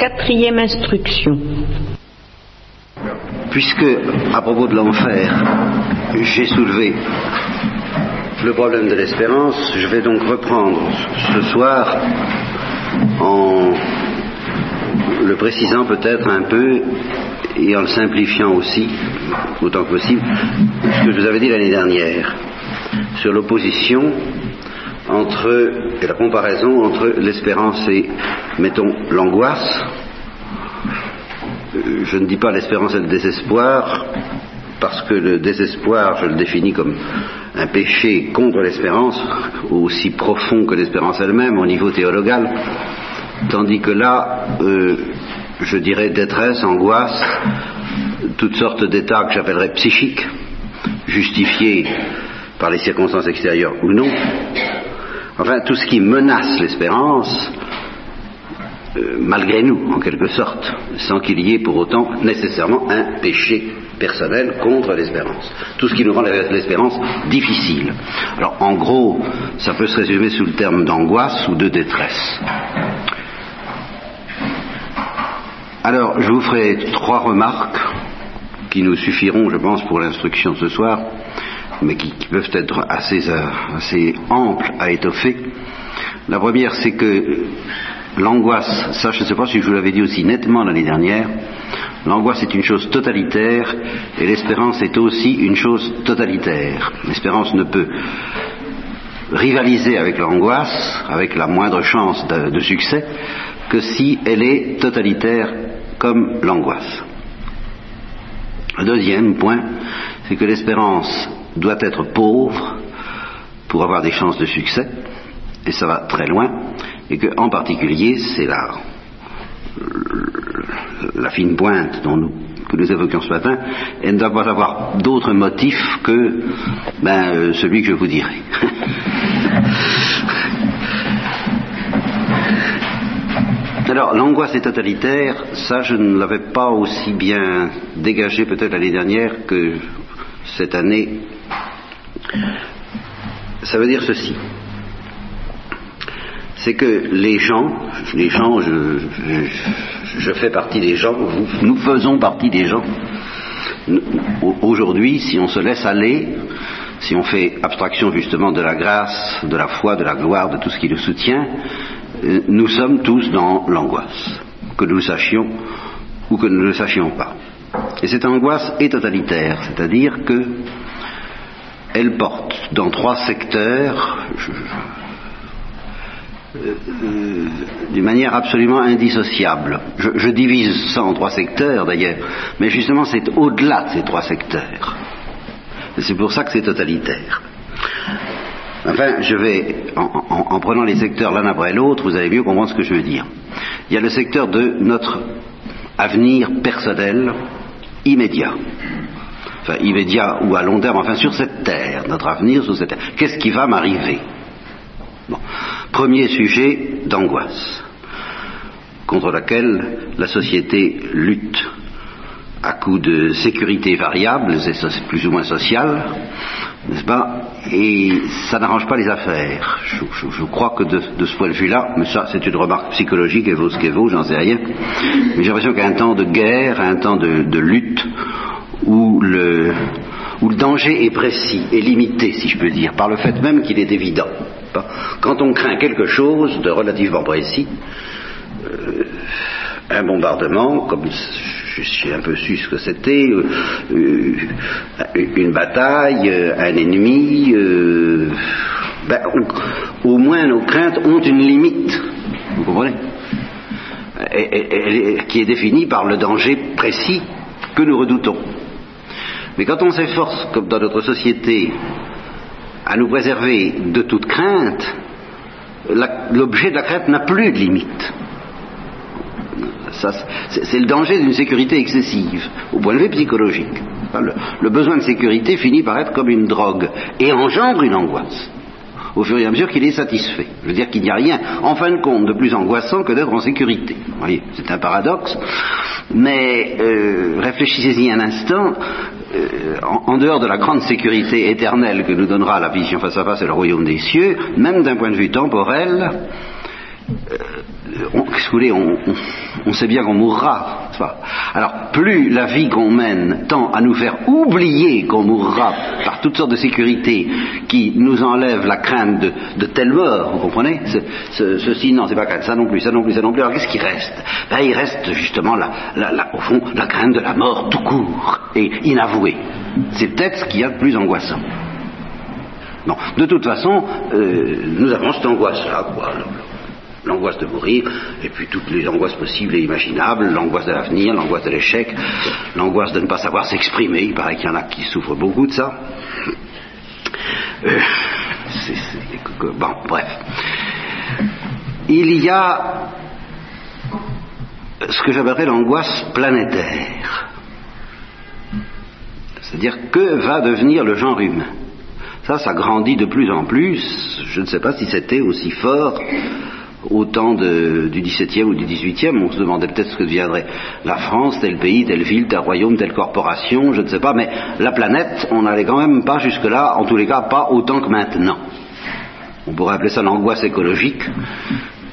Quatrième instruction. Puisque, à propos de l'enfer, j'ai soulevé le problème de l'espérance, je vais donc reprendre ce soir en le précisant peut-être un peu et en le simplifiant aussi, autant que possible, ce que je vous avais dit l'année dernière sur l'opposition entre, et la comparaison entre l'espérance et, mettons, l'angoisse. Euh, je ne dis pas l'espérance et le désespoir, parce que le désespoir, je le définis comme un péché contre l'espérance, aussi profond que l'espérance elle-même au niveau théologal, tandis que là, euh, je dirais détresse, angoisse, toutes sortes d'états que j'appellerais psychiques, justifiés par les circonstances extérieures ou non, enfin tout ce qui menace l'espérance, euh, malgré nous, en quelque sorte, sans qu'il y ait pour autant nécessairement un péché personnel contre l'espérance. Tout ce qui nous rend l'espérance difficile. Alors en gros, ça peut se résumer sous le terme d'angoisse ou de détresse. Alors, je vous ferai trois remarques qui nous suffiront, je pense, pour l'instruction ce soir, mais qui, peuvent être assez, euh, assez amples à étoffer. La première, c'est que l'angoisse, ça je ne sais pas si je vous l'avais dit aussi nettement l'année dernière, l'angoisse est une chose totalitaire et l'espérance est aussi une chose totalitaire. L'espérance ne peut rivaliser avec l'angoisse, avec la moindre chance de, de succès, que si elle est totalitaire comme l'angoisse. Le deuxième point, c'est que l'espérance doit être pauvre pour avoir des chances de succès, et ça va très loin, et que en particulier, c'est la, la fine pointe dont nous, que nous évoquions ce matin, elle ne doit pas avoir d'autres motifs que ben, euh, celui que je vous dirai. Alors, l'angoisse est totalitaire, ça je ne l'avais pas aussi bien dégagé peut-être l'année dernière que cette année. Ça veut dire ceci. C'est que les gens, les gens, je, fais partie des gens, nous faisons partie des gens. Aujourd'hui, si on se laisse aller, si on fait abstraction justement de la grâce, de la foi, de la gloire, de tout ce qui le soutient, euh, nous sommes tous dans l'angoisse, que nous le sachions ou que nous ne le sachions pas. Et cette angoisse est totalitaire, c'est-à-dire que elle porte dans trois secteurs, euh, d'une manière absolument indissociable. Je, je, divise ça en trois secteurs d'ailleurs, mais justement c'est au-delà de ces trois secteurs. C'est pour ça que c'est totalitaire. Enfin, je vais, en, prenant les secteurs l'un après l'autre, vous allez mieux comprendre ce que je veux dire. Il y a le secteur de notre avenir personnel immédiat. Enfin, immédiat ou à long terme, enfin sur cette terre, notre avenir sur cette terre. Qu'est-ce qui va m'arriver? Bon. Premier sujet d'angoisse, contre laquelle la société lutte à coups de sécurité variable, c'est plus ou moins sociale, n'est-ce pas? Et ça n'arrange pas les affaires. Je, crois que de, ce point de vue-là, mais ça c'est une remarque psychologique, elle vaut ce qu'elle vaut, j'en sais rien, mais j'ai l'impression qu'un temps de guerre, un temps de, lutte, où le, où le danger est précis et limité, si je peux dire, par le fait même qu'il est évident. Quand on craint quelque chose de relativement précis, euh, un bombardement, comme j'ai un peu su ce que c'était, euh, euh, une bataille, un ennemi, ben, au moins nos craintes ont une limite, vous comprenez? Qui est définie par le danger précis que nous redoutons. Mais quand on s'efforce, comme dans notre société, à nous préserver de toute crainte, l'objet de la crainte n'a plus de limite c'est le danger d'une sécurité excessive, au point de vue psychologique. Le, besoin de sécurité finit par être comme une drogue et engendre une angoisse au fur et à mesure qu'il est satisfait. Je veux dire qu'il n'y a rien, en fin de compte, de plus angoissant que d'être en sécurité. Vous voyez, c'est un paradoxe, mais euh, réfléchissez-y un instant. Euh, en, dehors de la grande sécurité éternelle que nous donnera la vision face à face et le royaume des cieux, même d'un point de vue temporel, euh, on, sait bien qu'on mourra. Alors, plus la vie qu'on mène tend à nous faire oublier qu'on mourra par toutes sortes de sécurités qui nous enlèvent la crainte de, telle mort, vous comprenez ce, Ceci, non, c'est pas crainte, ça non plus, ça non plus, ça non plus. Alors, qu'est-ce qui reste ben, Il reste justement, la, la, au fond, la crainte de la mort tout court et inavouée. C'est peut-être ce qu'il y a de plus angoissant. Bon, de toute façon, euh, nous avons cette angoisse-là, quoi l'angoisse de mourir, et puis toutes les angoisses possibles et imaginables, l'angoisse de l'avenir, l'angoisse de l'échec, l'angoisse de ne pas savoir s'exprimer, il paraît qu'il y en a qui souffrent beaucoup de ça. Euh, bon, bref. Il y a ce que j'appellerais l'angoisse planétaire. C'est-à-dire que va devenir le genre humain? Ça, ça grandit de plus en plus. Je ne sais pas si c'était aussi fort au temps du XVIIe ou du XVIIIe, on se demandait peut-être ce que deviendrait la France, tel pays, telle ville, tel royaume, telle corporation, je ne sais pas, mais la planète, on n'allait quand même pas jusque-là, en tous les cas pas autant que maintenant. On pourrait appeler ça l'angoisse écologique,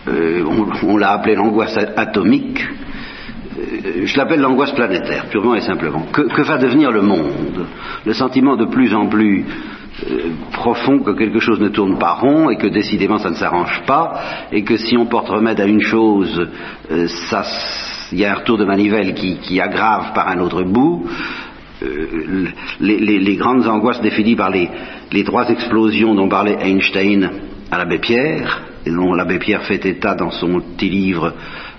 euh, on, l'a appelé l'angoisse atomique, euh, je l'appelle l'angoisse planétaire, purement et simplement. que, va devenir le monde? Le sentiment de plus en plus euh, profond que quelque chose ne tourne pas rond et que décidément ça ne s'arrange pas et que si on porte remède à une chose, euh, il y a un retour de manivelle qui, aggrave par un autre bout. Euh, les, grandes angoisses définies par les, trois explosions dont parlait Einstein à l'abbé Pierre, et dont l'abbé Pierre fait état dans son petit livre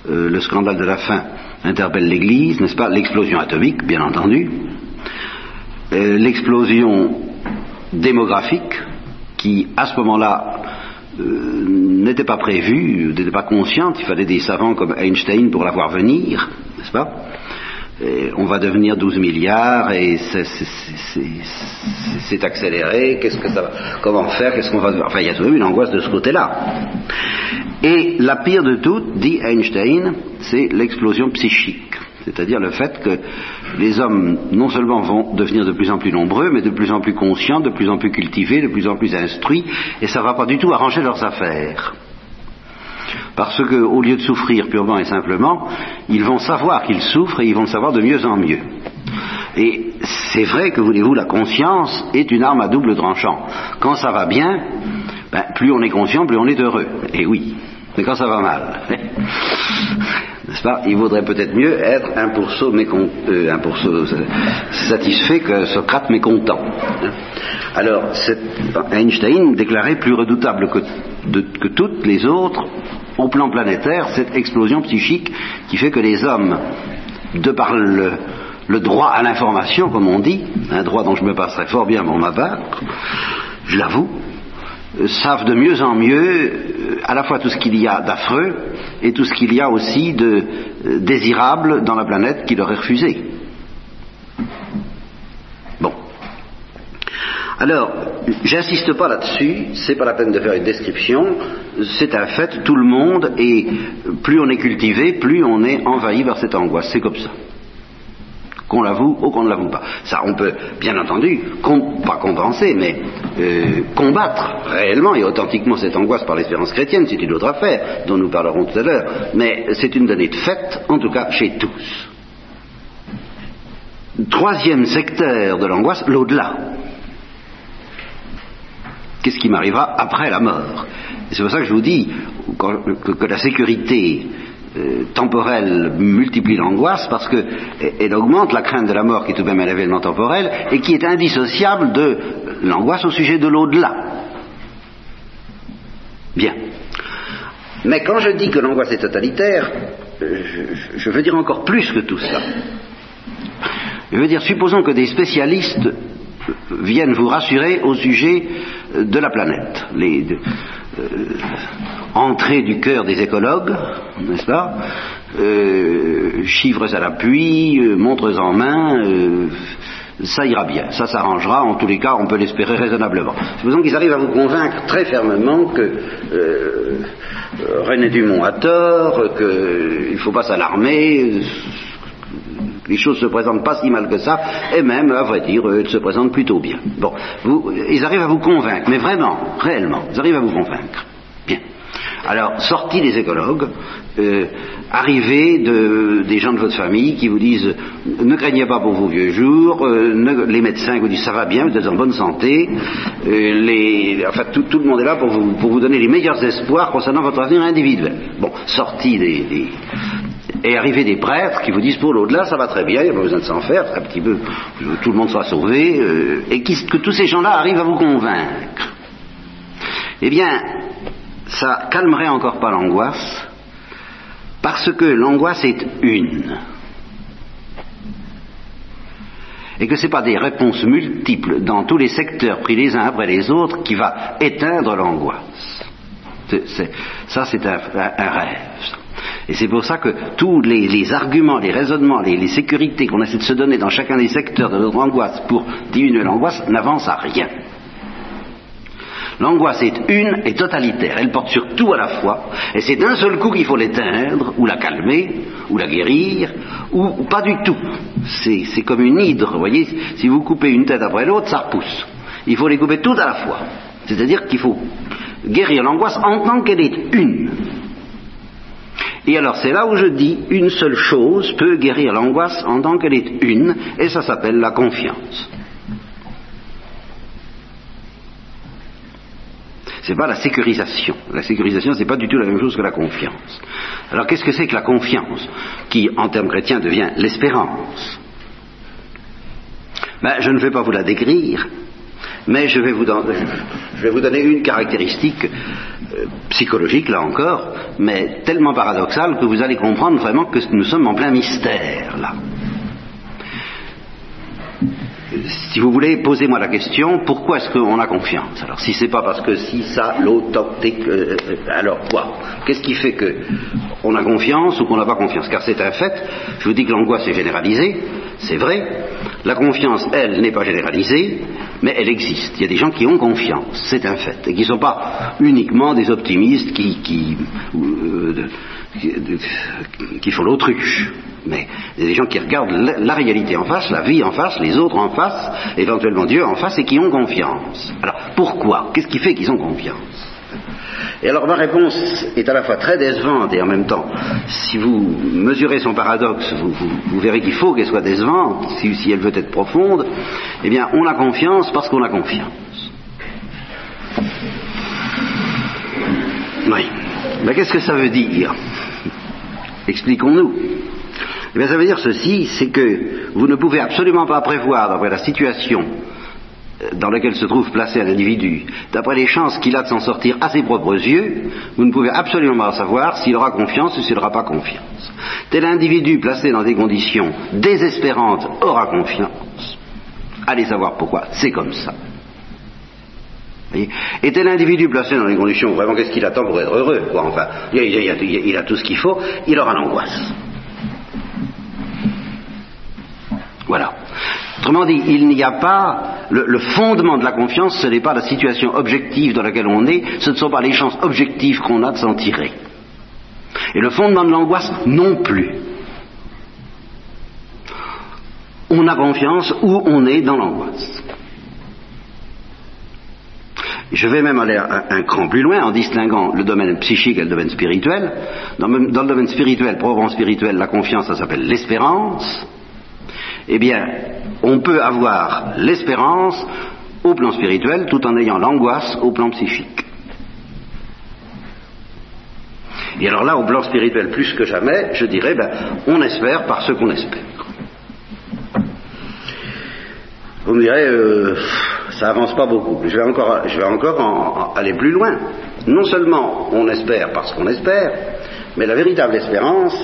Le scandale de la fin interpelle l'Église, n'est-ce pas? L'explosion atomique, bien entendu, l'explosion démographique qui, à ce moment-là, euh, n'était pas prévu, n'était pas consciente. Il fallait des savants comme Einstein pour la voir venir, n'est-ce pas? On va devenir 12 milliards et c'est accéléré. Qu'est-ce que ça va Comment faire Qu'est-ce qu'on va Enfin, il y a toujours une angoisse de ce côté-là. Et la pire de toutes, dit Einstein, c'est l'explosion psychique. C'est-à-dire le fait que les hommes non seulement vont devenir de plus en plus nombreux, mais de plus en plus conscients, de plus en plus cultivés, de plus en plus instruits, et ça ne va pas du tout arranger leurs affaires. Parce qu'au lieu de souffrir purement et simplement, ils vont savoir qu'ils souffrent et ils vont le savoir de mieux en mieux. Et c'est vrai que, voulez-vous, la conscience est une arme à double tranchant. Quand ça va bien, ben, plus on est conscient, plus on est heureux. Et oui, mais quand ça va mal, n'est-ce pas Il vaudrait peut-être mieux être un pourceau, euh, satisfait que Socrate mécontent. Alors, Einstein déclarait plus redoutable que, toutes les autres, au plan planétaire, cette explosion psychique qui fait que les hommes, de par le, le droit à l'information, comme on dit, un droit dont je me passerais fort bien pour ma part, je l'avoue, savent de mieux en mieux euh, à la fois tout ce qu'il y a d'affreux et tout ce qu'il y a aussi de euh, désirable dans la planète qui leur est refusée. Bon. Alors, j'insiste pas là-dessus, c'est pas la peine de faire une description, c'est un fait, tout le monde, et plus on est cultivé, plus on est envahi par cette angoisse, c'est comme ça qu'on l'avoue ou qu'on ne l'avoue pas. Ça, on peut, bien entendu, pas compenser, mais euh, combattre réellement et authentiquement cette angoisse par l'espérance chrétienne, c'est une autre affaire dont nous parlerons tout à l'heure, mais c'est une donnée de fait, en tout cas chez tous. Troisième secteur de l'angoisse, l'au-delà. Qu'est-ce qui m'arrivera après la mort? C'est pour ça que je vous dis que la sécurité euh, temporelle multiplie l'angoisse parce qu'elle augmente la crainte de la mort qui est tout de même un événement temporel et qui est indissociable de l'angoisse au sujet de l'au-delà. Bien. Mais quand je dis que l'angoisse est totalitaire, euh, je, veux dire encore plus que tout ça. Je veux dire, supposons que des spécialistes viennent vous rassurer au sujet de la planète. Euh, entrée du cœur des écologues, n'est-ce pas euh, Chiffres à l'appui, euh, montres en main, ça ira bien, ça s'arrangera, en tous les cas, on peut l'espérer raisonnablement. Supposons qu'ils arrivent à vous convaincre très fermement que René Dumont a tort, qu'il ne faut pas s'alarmer, les choses se présentent pas si mal que ça, et même, à vrai dire, elles se présentent plutôt bien. Bon, ils arrivent à vous convaincre, mais vraiment, réellement, ils arrivent à vous convaincre. Bien. Alors, sortie des écologues, euh, arrivée de, des gens de votre famille qui vous disent ne craignez pas pour vos vieux jours, euh, les médecins vous disent ça va bien, vous êtes en bonne santé, euh, les, enfin tout, le monde est là pour vous, pour vous donner les meilleurs espoirs concernant votre avenir individuel. Bon, sortie des, des et arrivée des prêtres qui vous disent pour l'au-delà ça va très bien, il n'y a pas besoin de s'en faire, un petit peu, tout le monde soit sauvé, euh, et que tous ces gens-là arrivent à vous convaincre. Eh bien, ça calmerait encore pas l'angoisse, parce que l'angoisse est une. Et que ce n'est pas des réponses multiples dans tous les secteurs pris les uns après les autres qui va éteindre l'angoisse. Ça, c'est un, rêve. Et c'est pour ça que tous les, arguments, les raisonnements, les, sécurités qu'on essaie de se donner dans chacun des secteurs de notre angoisse pour diminuer l'angoisse n'avancent à rien. L'angoisse est une et totalitaire. Elle porte sur tout à la fois. Et c'est d'un seul coup qu'il faut l'éteindre, ou la calmer, ou la guérir, ou, pas du tout. C'est comme une hydre, voyez. Si vous coupez une tête après l'autre, ça repousse. Il faut les couper toutes à la fois. C'est-à-dire qu'il faut guérir l'angoisse en tant qu'elle est une. Et alors c'est là où je dis une seule chose peut guérir l'angoisse en tant qu'elle est une, et ça s'appelle la confiance. C'est pas la sécurisation. La sécurisation, c'est pas du tout la même chose que la confiance. Alors qu'est-ce que c'est que la confiance Qui, en termes chrétiens, devient l'espérance? Ben, je ne vais pas vous la décrire, mais je vais vous, donner une caractéristique euh, psychologique, là encore, mais tellement paradoxale que vous allez comprendre vraiment que nous sommes en plein mystère, là. Si vous voulez, posez-moi la question, pourquoi est-ce qu'on a confiance? Alors, si c'est pas parce que si, ça, tic, euh, euh, alors quoi? Qu'est-ce qui fait que on a confiance ou qu'on n'a pas confiance? Car c'est un fait, je vous dis que l'angoisse est généralisée, c'est vrai. La confiance, elle, n'est pas généralisée, mais elle existe. Il y a des gens qui ont confiance, c'est un fait, et qui ne sont pas uniquement des optimistes euh, qui- font l'autruche. Mais il y a des gens qui regardent la réalité en face, la vie en face, les autres en face, éventuellement Dieu en face, et qui ont confiance. Alors, pourquoi? Qu'est-ce qui fait qu'ils ont confiance? Et alors ma réponse est à la fois très décevante et en même temps, si vous mesurez son paradoxe, vous, verrez qu'il faut qu'elle soit décevante, si, si elle veut être profonde, eh bien on a confiance parce qu'on a confiance. Oui. Mais qu'est-ce que ça veut dire? Expliquons-nous. Eh bien ça veut dire ceci, c'est que vous ne pouvez absolument pas prévoir, d'après la situation dans lequel se trouve placé un individu, d'après les chances qu'il a de s'en sortir à ses propres yeux, vous ne pouvez absolument pas savoir s'il aura confiance ou s'il n'aura pas confiance. Tel individu placé dans des conditions désespérantes aura confiance. Allez savoir pourquoi, c'est comme ça. Et tel individu placé dans des conditions, vraiment, qu'est-ce qu'il attend pour être heureux quoi, Enfin, il- il a tout ce qu'il faut, il aura l'angoisse. Voilà. Autrement dit, il n'y a pas le, fondement de la confiance, ce n'est pas la situation objective dans laquelle on est, ce ne sont pas les chances objectives qu'on a de s'en tirer. Et le fondement de l'angoisse non plus. On a confiance où on est dans l'angoisse. Je vais même aller un, cran plus loin en distinguant le domaine psychique et le domaine spirituel. Dans, le- dans le domaine spirituel, proprement spirituel, la confiance, ça s'appelle l'espérance eh bien, on peut avoir l'espérance au plan spirituel tout en ayant l'angoisse au plan psychique. Et alors là, au plan spirituel, plus que jamais, je dirais, ben, on espère par ce qu'on espère. Vous me direz, euh, ça avance pas beaucoup. Je vais encore, je vais encore en- en aller plus loin. Non seulement on espère parce qu'on espère, mais la véritable espérance,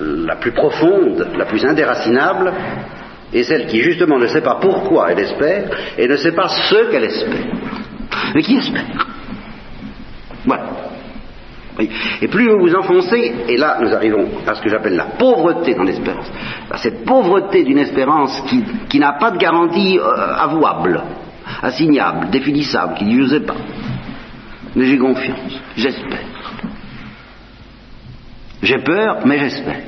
la plus profonde, la plus indéracinable, est celle qui justement ne sait pas pourquoi elle espère et ne sait pas ce qu'elle espère, mais qui espère? Voilà. Et plus vous vous enfoncez, et là nous arrivons à ce que j'appelle la pauvreté dans l'espérance, à cette pauvreté d'une espérance qui, n'a pas de garantie euh, avouable, assignable, définissable, qui ne sais pas, mais j'ai confiance, j'espère. J'ai peur, mais j'espère.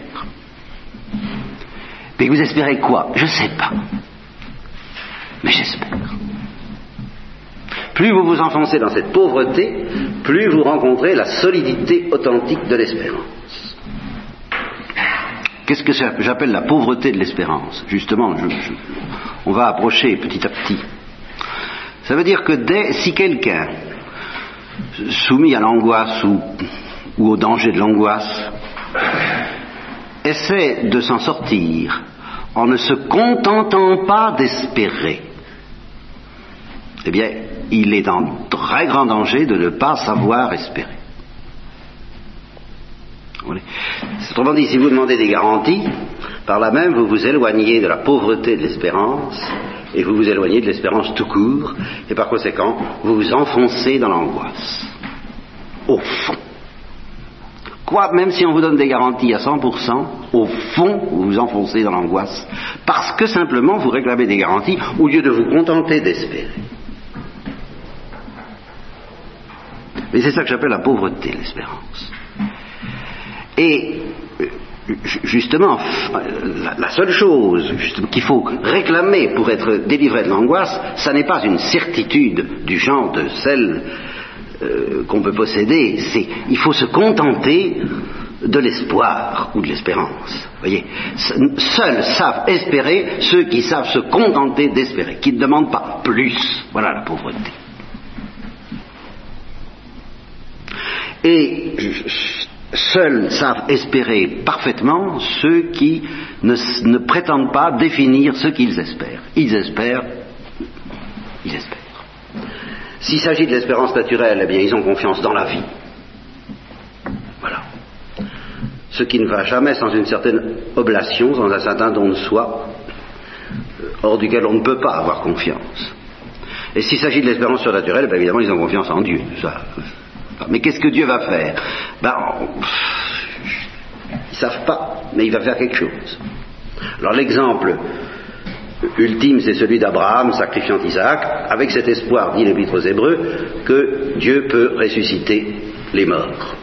Mais vous espérez quoi? Je ne sais pas. Mais j'espère. Plus vous vous enfoncez dans cette pauvreté, plus vous rencontrez la solidité authentique de l'espérance. Qu'est-ce que j'appelle la pauvreté de l'espérance? Justement, on va approcher petit à petit. Ça veut dire que dès, si quelqu'un, soumis à l'angoisse ou, ou au danger de l'angoisse, essaie de s'en sortir en ne se contentant pas d'espérer, eh bien, il est en très grand danger de ne pas savoir espérer. Autrement dit, si vous demandez des garanties, par là même, vous vous éloignez de la pauvreté de l'espérance et vous vous éloignez de l'espérance tout court, et par conséquent, vous vous enfoncez dans l'angoisse. Au fond. Quoi, même si on vous donne des garanties à 100%, au fond, vous vous enfoncez dans l'angoisse, parce que simplement vous réclamez des garanties au lieu de vous contenter d'espérer. Mais c'est ça que j'appelle la pauvreté, l'espérance. Et euh, justement, la seule chose qu'il faut réclamer pour être délivré de l'angoisse, ça n'est pas une certitude du genre de celle euh, qu'on peut posséder, c'est il faut se contenter de l'espoir ou de l'espérance. Voyez, seuls savent espérer ceux qui savent se contenter d'espérer, qui ne demandent pas plus. Voilà la pauvreté. Et seuls savent espérer parfaitement ceux qui ne, prétendent pas définir ce qu'ils espèrent. Ils espèrent, ils espèrent. S'il s'agit de l'espérance naturelle, eh bien, ils ont confiance dans la vie. Voilà. Ce qui ne va jamais sans une certaine oblation, sans un certain don de soi, euh, hors duquel on ne peut pas avoir confiance. Et s'il s'agit de l'espérance surnaturelle, eh évidemment, ils ont confiance en Dieu. Ça, mais qu'est-ce que Dieu va faire? Ben, Ils ne savent pas, mais il va faire quelque chose. Alors l'exemple ultime, c'est celui d'Abraham sacrifiant Isaac, avec cet espoir, dit l'Épître aux Hébreux, que Dieu peut ressusciter les morts.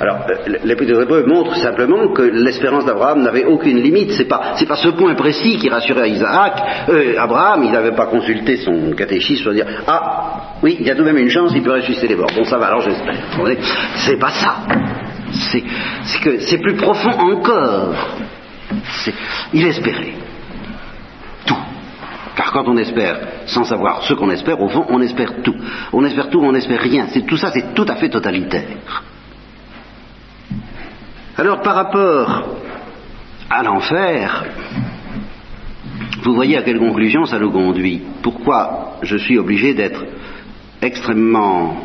Alors, euh, l'Épître aux Hébreux montre simplement que l'espérance d'Abraham n'avait aucune limite. C'est pas, pas ce point précis qui rassurait Isaac. Euh, Abraham, il n'avait pas consulté son catéchisme pour dire ah oui, il y a tout de même une chance, il peut ressusciter les morts. Bon, ça va, alors j'espère. C'est pas ça. C'est, c'est plus profond encore. il espérait. Car quand on espère sans savoir ce qu'on espère, au fond, on espère tout. On espère tout, on n'espère rien. Tout ça, c'est tout à fait totalitaire. Alors, par rapport à l'enfer, vous voyez à quelle conclusion ça nous conduit. Pourquoi je suis obligé d'être extrêmement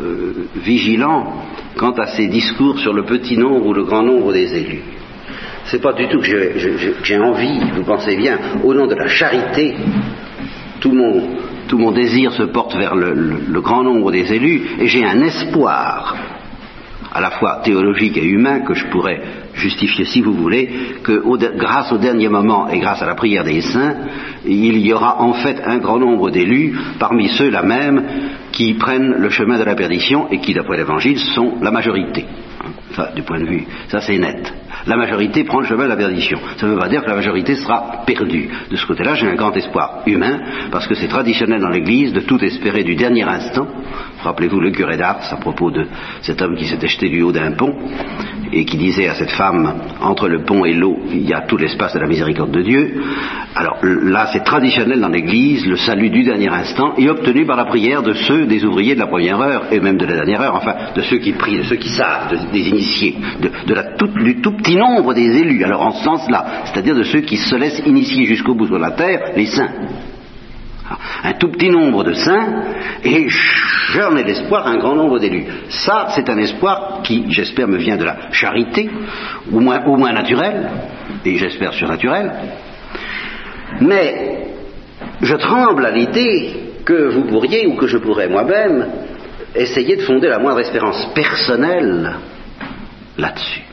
euh, vigilant quant à ces discours sur le petit nombre ou le grand nombre des élus? C'est pas du tout que j'ai envie, vous pensez bien, au nom de la charité, tout mon, tout mon désir se porte vers le, grand nombre des élus et j'ai un espoir à la fois théologique et humain que je pourrais justifier si vous voulez, que grâce au dernier moment et grâce à la prière des saints, il y aura en fait un grand nombre d'élus, parmi ceux-là même, qui prennent le chemin de la perdition et qui, d'après l'Évangile, sont la majorité. Enfin, du point de vue, ça c'est net la majorité prend le chemin de la perdition. Ça ne veut pas dire que la majorité sera perdue. De ce côté-là, j'ai un grand espoir humain, parce que c'est traditionnel dans l'Église de tout espérer du dernier instant. Rappelez-vous le curé d'Ars à propos de cet homme qui s'était jeté du haut d'un pont et qui disait à cette femme, entre le pont et l'eau, il y a tout l'espace de la miséricorde de Dieu. Alors là, c'est traditionnel dans l'Église, le salut du dernier instant est obtenu par la prière de ceux des ouvriers de la première heure et même de la dernière heure, enfin de ceux qui prient, de ceux qui savent, des initiés, de, la du tout petit nombre des élus, alors en ce sens-là, c'est-à-dire de ceux qui se laissent initier jusqu'au bout de la terre, les saints. Un tout petit nombre de saints, et j'en ai l'espoir un grand nombre d'élus. Ça, c'est un espoir qui, j'espère, me vient de la charité, au moins, au moins naturel, et j'espère surnaturel. Mais je tremble à l'idée que vous pourriez, ou que je pourrais moi-même, essayer de fonder la moindre espérance personnelle là-dessus.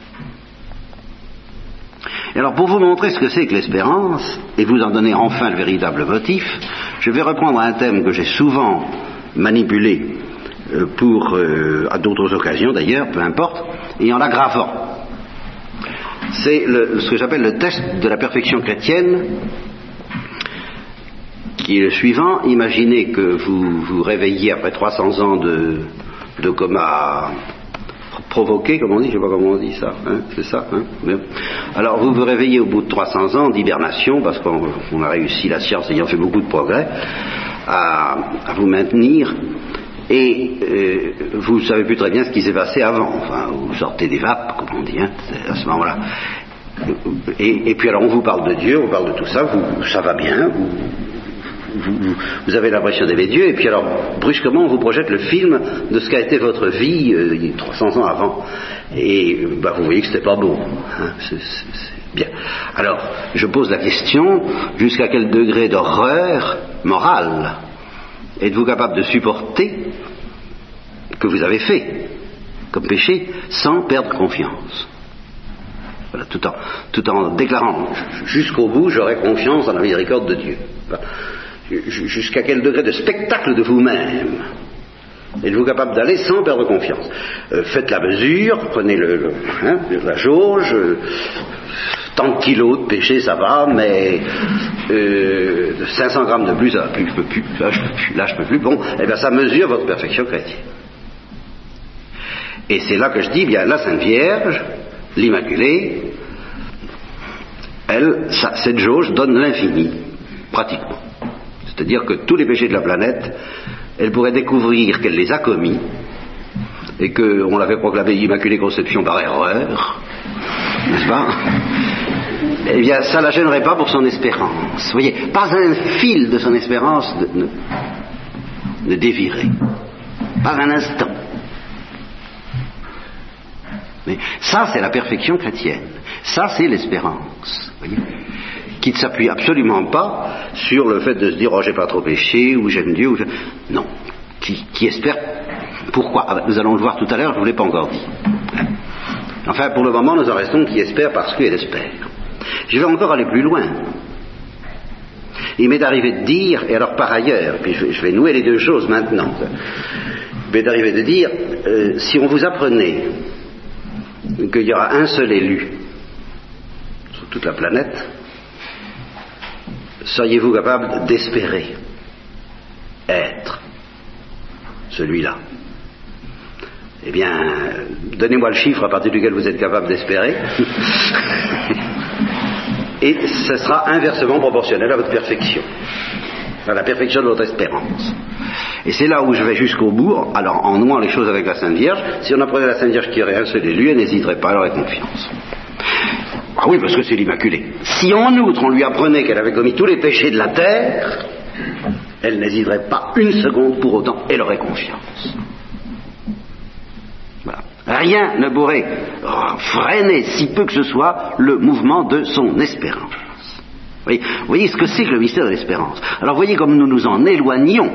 Et alors, pour vous montrer ce que c'est que l'espérance, et vous en donner enfin le véritable motif, je vais reprendre un thème que j'ai souvent manipulé euh, pour, euh, à d'autres occasions d'ailleurs, peu importe, et en l'aggravant. C'est ce que j'appelle le test de la perfection chrétienne, qui est le suivant. Imaginez que vous vous réveillez après 300 ans de, de coma provoqué, comme on dit, je sais pas comment on dit ça, hein, c'est ça. Hein Alors vous vous réveillez au bout de 300 ans d'hibernation, parce qu'on a réussi, la science ayant fait beaucoup de progrès, à, vous maintenir, et euh, vous ne savez plus très bien ce qui s'est passé avant. Enfin, vous sortez des vapes, comme on dit, hein, à ce moment-là. Et, puis alors on vous parle de Dieu, on parle de tout ça, vous, ça va bien, vous, avez l'impression d'aimer Dieu, et puis alors, brusquement, on vous projette le film de ce qu'a été votre vie euh, 300 ans avant. Et bah, vous voyez que c'était pas beau. Hein, bien. Alors, je pose la question, jusqu'à quel degré d'horreur morale êtes-vous capable de supporter que vous avez fait comme péché sans perdre confiance? Voilà, tout, en, tout en déclarant jusqu'au bout, j'aurai confiance dans la miséricorde de Dieu jusqu'à quel degré de spectacle de vous-même êtes-vous capable d'aller sans perdre confiance? Euh, Faites la mesure, prenez le, hein, la jauge, euh, tant de kilos de péché ça va, mais euh, 500 grammes de plus, ça plus, plus, là je peux plus, là je peux plus. Bon, eh bien ça mesure votre perfection chrétienne. Et c'est là que je dis, bien la Sainte Vierge, l'Immaculée, elle, cette jauge donne l'infini, pratiquement. C'est-à-dire que tous les péchés de la planète, elle pourrait découvrir qu'elle les a commis et qu'on l'avait proclamé Immaculée Conception par erreur, n'est-ce pas? Eh bien, ça ne la gênerait pas pour son espérance. Vous voyez, pas un fil de son espérance ne, ne. Pas un instant. Mais ça, c'est la perfection chrétienne. Ça, c'est l'espérance. Voyez? Qui ne s'appuie absolument pas sur le fait de se dire oh j'ai pas trop péché ou j'aime Dieu ou non. Qui, espère pourquoi? Ah ben, nous allons le voir tout à l'heure je ne vous l'ai pas encore dit. Enfin pour le moment nous en restons qui espère parce qu'elle espère. Je vais encore aller plus loin. Il m'est arrivé de dire et alors par ailleurs puis je, vais nouer les deux choses maintenant il m'est arrivé de dire euh, si on vous apprenait qu'il y aura un seul élu sur toute la planète seriez-vous capable d'espérer être celui-là Eh bien, donnez-moi le chiffre à partir duquel vous êtes capable d'espérer. Et ce sera inversement proportionnel à votre perfection, à la perfection de votre espérance. Et c'est là où je vais jusqu'au bout, alors en nouant les choses avec la Sainte Vierge. Si on apprenait la Sainte Vierge qui aurait un seul élu, elle n'hésiterait pas, à leur confiance. Ah oui, parce que c'est l'Immaculée. Si en outre on lui apprenait qu'elle avait commis tous les péchés de la terre, elle n'hésiterait pas une seconde pour autant, elle aurait confiance. Rien ne pourrait freiner, si peu que ce soit, le mouvement de son espérance. Vous voyez, ce que c'est que le mystère de l'espérance. Alors voyez comme nous nous en éloignons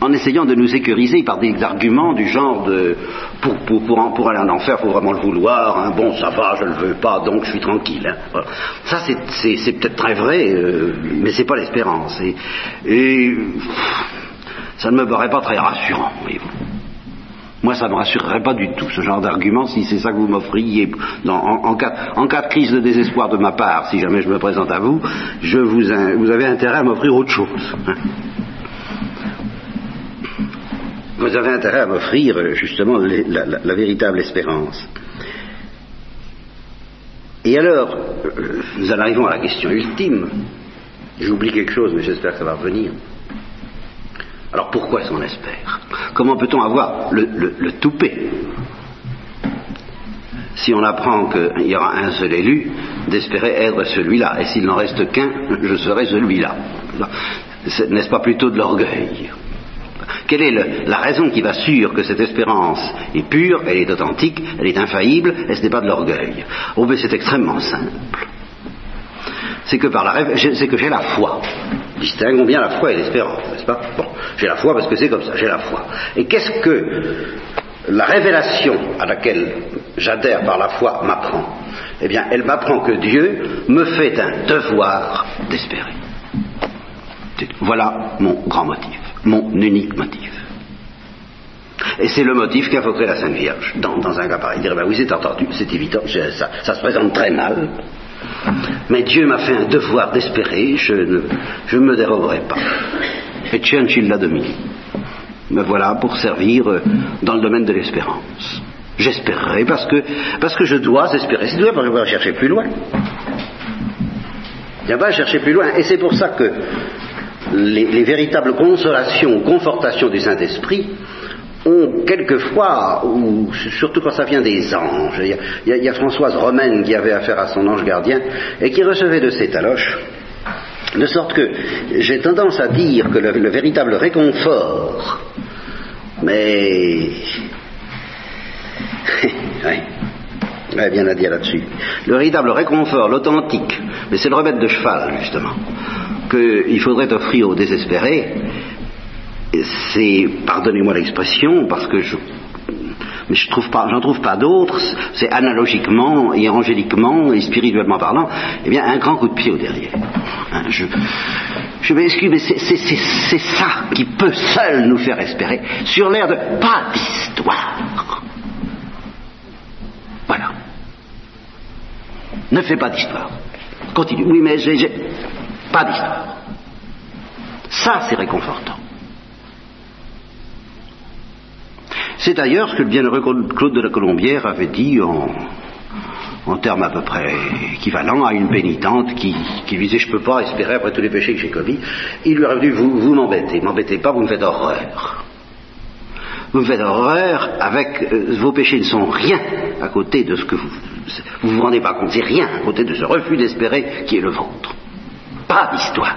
en essayant de nous sécuriser par des arguments du genre de pour, pour, aller en enfer, il faut vraiment le vouloir, hein. bon ça va, je ne le veux pas, donc je suis tranquille. Hein. Ça c'est peut-être très vrai, euh, mais c'est pas l'espérance. Et, ça ne me paraît pas très rassurant. Moi, ça ne me rassurerait pas du tout, ce genre d'argument, si c'est ça que vous m'offriez en, en, cas, en, cas, de crise de désespoir de ma part, si jamais je me présente à vous, je vous, vous avez intérêt à m'offrir autre chose. Hein vous avez intérêt à m'offrir justement la, véritable espérance. Et alors, euh, nous en arrivons à la question ultime. J'oublie quelque chose, mais j'espère que ça va revenir. Alors pourquoi est-ce qu'on espère? Comment peut-on avoir le, le, toupet? Si on apprend qu'il y aura un seul élu, d'espérer être celui-là, et s'il n'en reste qu'un, je serai celui-là. N'est-ce pas plutôt de l'orgueil? Quelle est la raison qui va sûr que cette espérance est pure, elle est authentique, elle est infaillible, et ce n'est pas de l'orgueil? Oh, mais c'est extrêmement simple. C'est que c'est que j'ai la foi. Distinguons bien la foi et l'espérance, n'est-ce pas? Bon, j'ai la foi parce que c'est comme ça, j'ai la foi. Et qu'est-ce que la révélation à laquelle j'adhère par la foi m'apprend? Eh bien, elle m'apprend que Dieu me fait un devoir d'espérer. Voilà mon grand motif mon unique motif. Et c'est le motif qu'invoquerait la Sainte Vierge dans, un cas pareil. Dire, ben oui, c'est entendu, c'est évident, ça, se présente très mal. Mais Dieu m'a fait un devoir d'espérer, je ne je me déroberai pas. Et Churchill l'a dominé. Me voilà pour servir euh, dans le domaine de l'espérance. J'espérerai parce que, je dois espérer. C'est tout parce que je dois chercher plus loin. Il pas à chercher plus loin. Et c'est pour ça que les, les véritables consolations, confortations du Saint-Esprit ont quelquefois, ou surtout quand ça vient des anges, il y, a, Françoise Romaine qui avait affaire à son ange gardien et qui recevait de ses taloches, de sorte que j'ai tendance à dire que le, le véritable réconfort, mais oui. Ouais, bien à dire là-dessus. Le véritable réconfort, l'authentique, mais c'est le remède de cheval, justement, qu'il faudrait offrir aux désespérés, c'est, pardonnez-moi l'expression, parce que je, mais je trouve pas, j'en trouve pas d'autres, c'est analogiquement et et spirituellement parlant, eh bien, un grand coup de pied au derrière. Hein, je, je m'excuse, mais c'est ça qui peut seul nous faire espérer, sur l'air de pas d'histoire. Voilà. Ne fais pas d'histoire. Continue. Oui, mais j'ai pas d'histoire. Ça, c'est réconfortant. C'est d'ailleurs ce que le bienheureux Claude de la Colombière avait dit en, en termes à peu près équivalents à une pénitente qui, qui disait je ne peux pas espérer après tous les péchés que j'ai commis. Il lui aurait dit vous, vous m'embêtez, m'embêtez pas, vous me faites horreur. Vous me faites horreur avec euh, vos péchés ne sont rien à côté de ce que vous vous vous rendez pas compte, c'est rien à côté de ce refus d'espérer qui est le vôtre. Pas d'histoire.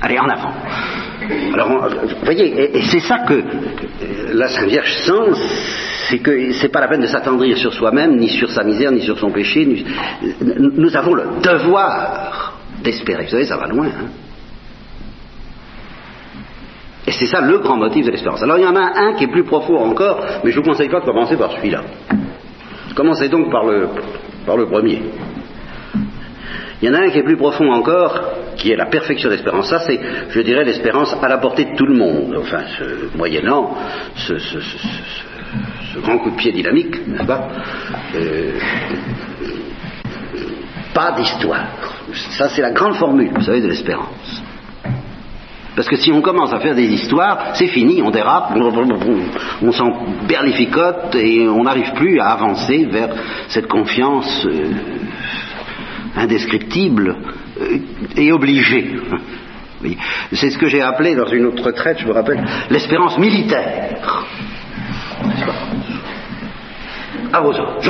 Allez, en avant. Alors, vous voyez, et, c'est ça que la Sainte Vierge sent, c'est que c'est pas la peine de s'attendrir sur soi-même, ni sur sa misère, ni sur son péché. Nous avons le devoir d'espérer. Vous savez, ça va loin. Hein et c'est ça le grand motif de l'espérance. Alors il y en a un qui est plus profond encore, mais je ne vous conseille pas de commencer par celui-là. Commencez donc par le, par le premier. Il y en a un qui est plus profond encore, qui est la perfection d'espérance. Ça, c'est, je dirais, l'espérance à la portée de tout le monde. Enfin, ce, moyennant ce, ce, grand coup de pied dynamique, n'est-ce pas euh, Pas d'histoire. Ça, c'est la grande formule, vous savez, de l'espérance. Parce que si on commence à faire des histoires, c'est fini, on dérape, on s'en berlificote et on n'arrive plus à avancer vers cette confiance euh, indescriptible euh, et obligée. C'est ce que j'ai appelé dans une autre retraite, je me rappelle, l'espérance militaire. À vos ordres.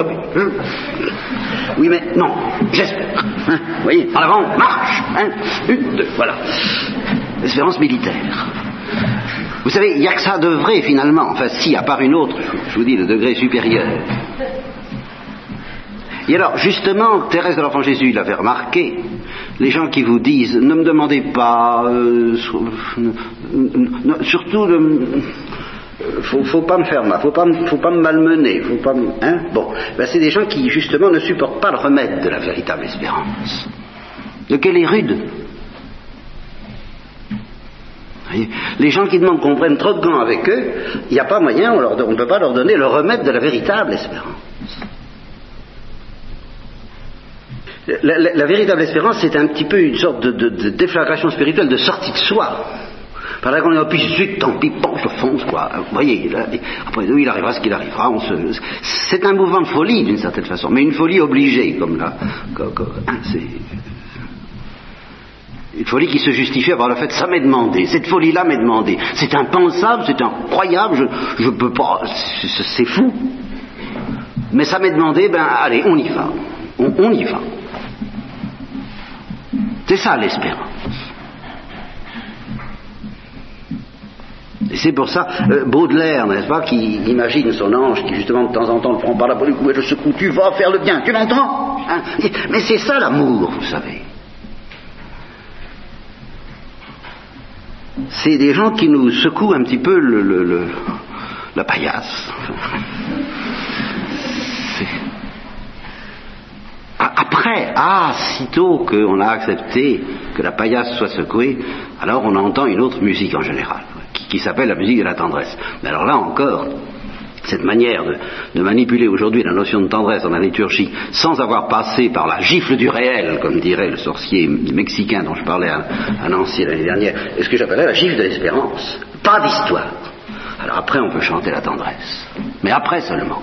Oui, mais non, j'espère. Hein, vous voyez, en avant, marche. Hein, une, deux, voilà. L'espérance militaire. Vous savez, il n'y a que ça de vrai finalement. Enfin, si, à part une autre, je vous dis, le degré supérieur. Et alors, justement, Thérèse de l'Enfant Jésus l'avait remarqué, les gens qui vous disent ne me demandez pas, euh, surtout ne faut, faut pas me faire mal, faut pas, me malmener, faut pas me, hein Bon, ben c'est des gens qui justement ne supportent pas le remède de la véritable espérance. De quelle est rude? Les gens qui demandent qu'on prenne trop de gants avec eux, il n'y a pas moyen, on ne peut pas leur donner le remède de la véritable espérance. La, véritable espérance, c'est un petit peu une sorte de, déflagration spirituelle, de sortie de soi. Par là qu'on est plus, zut, tant pis, bon, je fonce, quoi. Vous voyez, après il arrivera ce qu'il arrivera. C'est un mouvement de folie, d'une certaine façon, mais une folie obligée, comme là. Hein, une folie qui se justifie par le fait ça m'est demandé, cette folie-là m'est demandée. C'est impensable, c'est incroyable, je ne peux pas, c'est fou. Mais ça m'est demandé, ben allez, on y va. On y va. C'est ça l'espérance. C'est pour ça, euh, Baudelaire, n'est-ce pas, qui imagine son ange, qui justement de temps en temps le prend par la peau du cou et le secoue, tu vas faire le bien, tu l'entends hein? Mais c'est ça l'amour, vous savez. C'est des gens qui nous secouent un petit peu le, le la paillasse. Après, ah, sitôt qu'on a accepté que la paillasse soit secouée, alors on entend une autre musique en général, qui, s'appelle la musique de la tendresse. Mais alors là encore, cette manière de, manipuler aujourd'hui la notion de tendresse dans la liturgie sans avoir passé par la gifle du réel, comme dirait le sorcier mexicain dont je parlais à, Nancy l'année dernière, est ce que j'appellerais la gifle de l'espérance. Pas d'histoire. Alors après, on peut chanter la tendresse. Mais après seulement.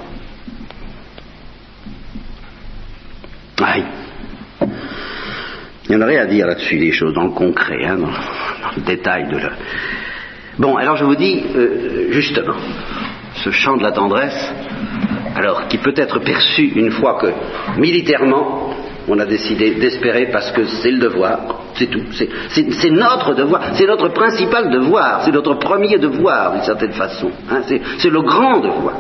Il y en aurait à dire là-dessus, des choses dans le concret, hein, dans, le détail de. Bon, alors je vous dis, euh, justement, ce chant de la tendresse, alors qui peut être perçu une fois que, militairement, on a décidé d'espérer parce que c'est le devoir, c'est tout. C'est notre devoir, c'est notre principal devoir, c'est notre premier devoir d'une certaine façon. Hein, c'est le grand devoir.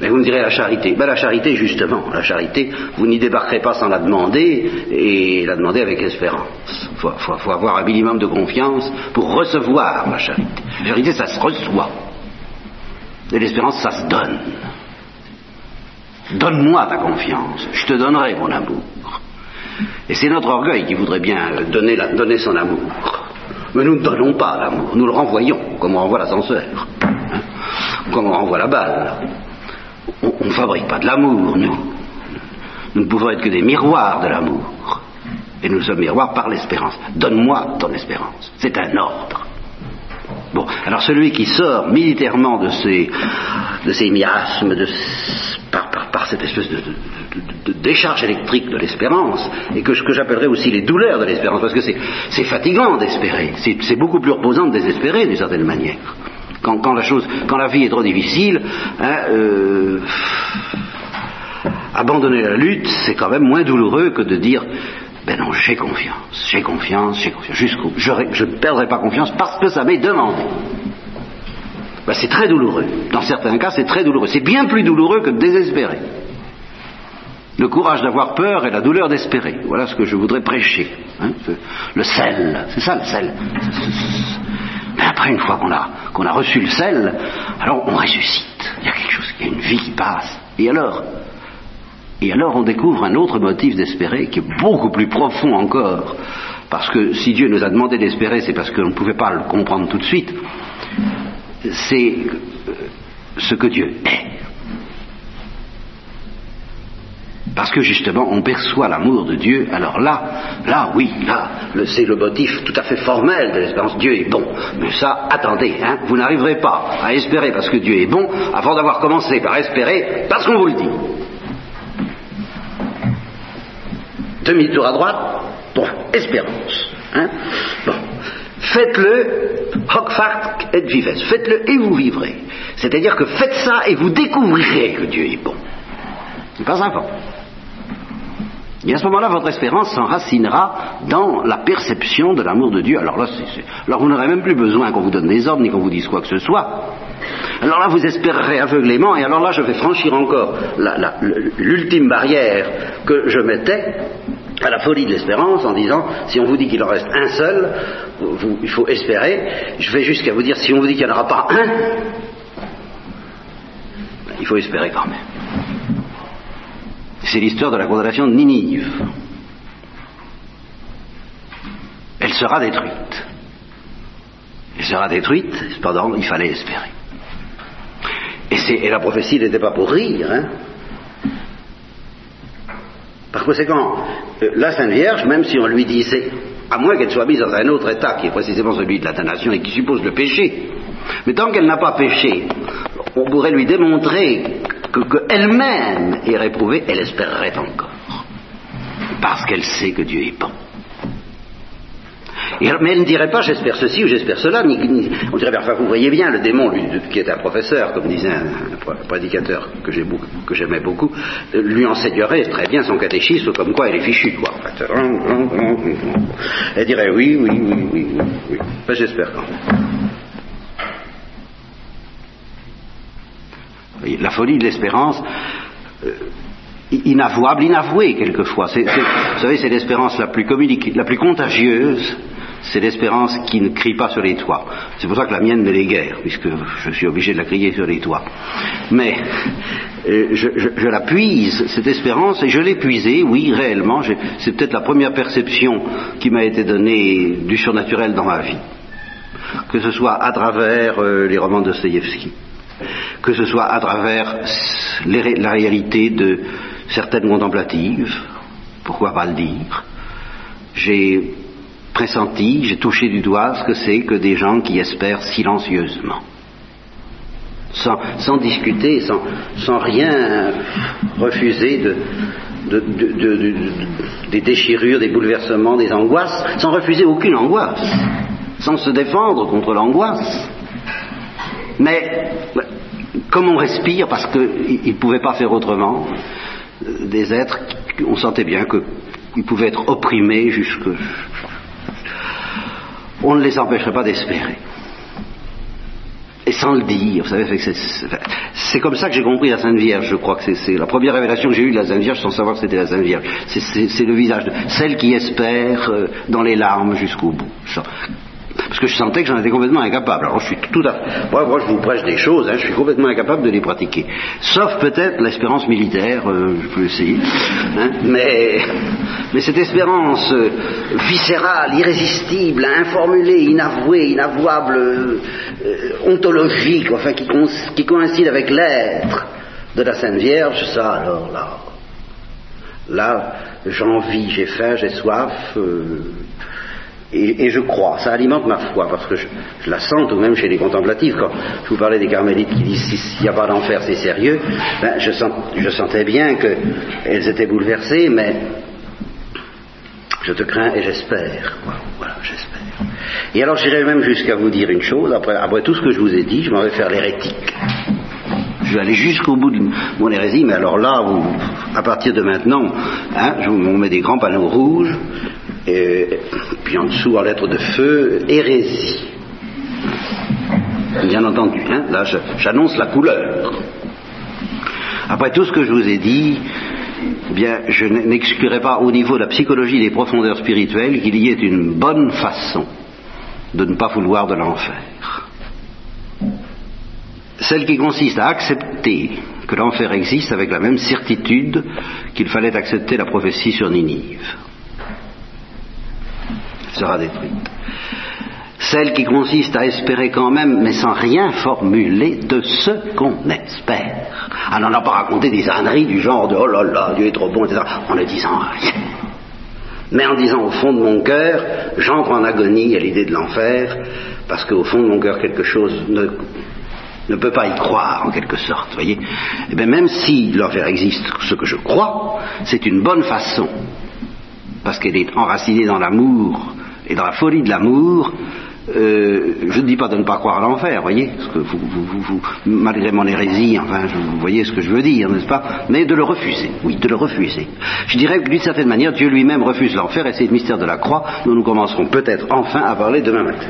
Mais vous me direz la charité. Ben, la charité, justement, la charité, vous n'y débarquerez pas sans la demander et la demander avec espérance. Il faut, avoir un minimum de confiance pour recevoir la charité. La charité, ça se reçoit. Et l'espérance, ça se donne. Donne-moi ta confiance, je te donnerai mon amour. Et c'est notre orgueil qui voudrait bien donner, donner son amour. Mais nous ne donnons pas l'amour, nous le renvoyons, comme on renvoie l'ascenseur, hein, comme on renvoie la balle. On ne fabrique pas de l'amour, nous. Nous ne pouvons être que des miroirs de l'amour. Et nous sommes miroirs par l'espérance. Donne-moi ton espérance. C'est un ordre. Bon, alors celui qui sort militairement de ces, miasmes, de, par, cette espèce de, décharge électrique de l'espérance, et que, que j'appellerais aussi les douleurs de l'espérance, parce que c'est fatigant d'espérer, c'est beaucoup plus reposant de désespérer d'une certaine manière. Quand, la chose, quand la vie est trop difficile, hein, euh, abandonner la lutte, c'est quand même moins douloureux que de dire ben non, j'ai confiance, j'ai confiance, j'ai confiance, jusqu'au je, je ne perdrai pas confiance parce que ça m'est demandé. Ben, c'est très douloureux. Dans certains cas, c'est très douloureux. C'est bien plus douloureux que de désespérer. Le courage d'avoir peur et la douleur d'espérer. Voilà ce que je voudrais prêcher. Hein, le sel, c'est ça le sel. Mais après, une fois qu'on a, a reçu le sel, alors on ressuscite. Il y a quelque chose, il y a une vie qui passe. Et alors Et alors on découvre un autre motif d'espérer qui est beaucoup plus profond encore. Parce que si Dieu nous a demandé d'espérer, c'est parce qu'on ne pouvait pas le comprendre tout de suite. C'est ce que Dieu est. Parce que justement, on perçoit l'amour de Dieu, alors là, là, oui, là, c'est le motif tout à fait formel de l'espérance. Dieu est bon. Mais ça, attendez, hein, vous n'arriverez pas à espérer parce que Dieu est bon avant d'avoir commencé par espérer parce qu'on vous le dit. Demi-tour à droite, bon, espérance. Hein bon. Faites-le, hoc et vives. Faites-le et vous vivrez. C'est-à-dire que faites ça et vous découvrirez que Dieu est bon. C'est pas important. Et à ce moment-là, votre espérance s'enracinera dans la perception de l'amour de Dieu. Alors là, alors vous n'aurez même plus besoin qu'on vous donne des ordres ni qu'on vous dise quoi que ce soit. Alors là, vous espérerez aveuglément, et alors là, je vais franchir encore l'ultime barrière que je mettais à la folie de l'espérance en disant, si on vous dit qu'il en reste un seul, il faut espérer. Je vais jusqu'à vous dire, si on vous dit qu'il n'y en aura pas un, il faut espérer quand même. C'est l'histoire de la condamnation de Ninive. Elle sera détruite. Elle sera détruite, cependant, il fallait espérer. Et, la prophétie n'était pas pour rire. Hein. Par conséquent, euh, la Sainte Vierge, même si on lui disait, à moins qu'elle soit mise dans un autre état, qui est précisément celui de la damnation et qui suppose le péché, mais tant qu'elle n'a pas péché, on pourrait lui démontrer qu'elle-même est réprouvée, elle espérerait encore. Parce qu'elle sait que Dieu est bon. mais elle ne dirait pas j'espère ceci ou j'espère cela. on dirait, vous voyez bien, le démon, lui, qui est un professeur, comme disait un, prédicateur que, j'aimais beaucoup, lui enseignerait très bien son catéchisme, comme quoi elle est fichue. Quoi. Elle dirait oui, oui, oui, oui, oui. oui. j'espère quand même. La folie de l'espérance, euh, inavouable, inavouée quelquefois. vous savez, c'est l'espérance la plus communique, la plus contagieuse, c'est l'espérance qui ne crie pas sur les toits. C'est pour ça que la mienne ne l'est guère, puisque je suis obligé de la crier sur les toits. Mais euh, je, la puise, cette espérance, et je l'ai puisée, oui, réellement. C'est peut-être la première perception qui m'a été donnée du surnaturel dans ma vie. Que ce soit à travers euh, les romans de Dostoïevski, que ce soit à travers la réalité de certaines contemplatives, pourquoi pas le dire. J'ai pressenti, j'ai touché du doigt ce que c'est que des gens qui espèrent silencieusement. Sans, discuter, sans, rien refuser de, des déchirures, des bouleversements, des angoisses, sans refuser aucune angoisse, sans se défendre contre l'angoisse. Mais comme on respire, parce qu'ils ne pouvaient pas faire autrement, euh, des êtres, on sentait bien qu'ils pouvaient être opprimés jusque on ne les empêcherait pas d'espérer. Et sans le dire, vous savez, c'est comme ça que j'ai compris la Sainte Vierge, je crois que c'est la première révélation que j'ai eue de la Sainte Vierge sans savoir que c'était la Sainte Vierge. C'est le visage de celle qui espère euh, dans les larmes jusqu'au bout parce que je sentais que j'en étais complètement incapable. Alors je suis tout à moi, je vous prêche des choses, hein, je suis complètement incapable de les pratiquer. Sauf peut-être l'espérance militaire, euh, je peux essayer. Hein, mais, cette espérance euh, viscérale, irrésistible, informulée, inavouée, inavouable, euh, ontologique, enfin qui, coïncide avec l'être de la Sainte Vierge, ça alors là. Là, j'envie, j'ai faim, j'ai soif. Et, je crois, ça alimente ma foi, parce que je, la sens tout de même chez les contemplatifs. Quand je vous parlais des carmélites qui disent s'il n'y a pas d'enfer, c'est sérieux, ben, je, sentais bien qu'elles étaient bouleversées, mais je te crains et j'espère. Voilà, j'espère. Et alors j'irai même jusqu'à vous dire une chose, après, tout ce que je vous ai dit, je m'en vais faire l'hérétique. Je vais aller jusqu'au bout de mon hérésie, mais alors là, à partir de maintenant, hein, je vous mets des grands panneaux rouges, et puis en dessous, en lettres de feu, hérésie. Bien entendu, hein, là j'annonce la couleur. Après tout ce que je vous ai dit, eh bien, je n'exclurai pas au niveau de la psychologie des profondeurs spirituelles qu'il y ait une bonne façon de ne pas vouloir de l'enfer. Celle qui consiste à accepter que l'enfer existe avec la même certitude qu'il fallait accepter la prophétie sur Ninive sera détruite. Celle qui consiste à espérer quand même, mais sans rien formuler de ce qu'on espère. Ah, on n'en a pas raconté des âneries du genre de oh là là, Dieu est trop bon, etc. En ne disant rien. Mais en disant au fond de mon cœur, j'entre en agonie à l'idée de l'enfer, parce qu'au fond de mon cœur, quelque chose ne, ne peut pas y croire, en quelque sorte, voyez. Et eh bien, même si l'enfer existe, ce que je crois, c'est une bonne façon, parce qu'elle est enracinée dans l'amour et dans la folie de l'amour, euh, je ne dis pas de ne pas croire à l'enfer, voyez, parce que vous, vous, malgré mon hérésie, enfin, vous voyez ce que je veux dire, n'est-ce pas Mais de le refuser, oui, de le refuser. Je dirais que d'une certaine manière, Dieu lui-même refuse l'enfer, et c'est le mystère de la croix dont nous commencerons peut-être enfin à parler demain matin.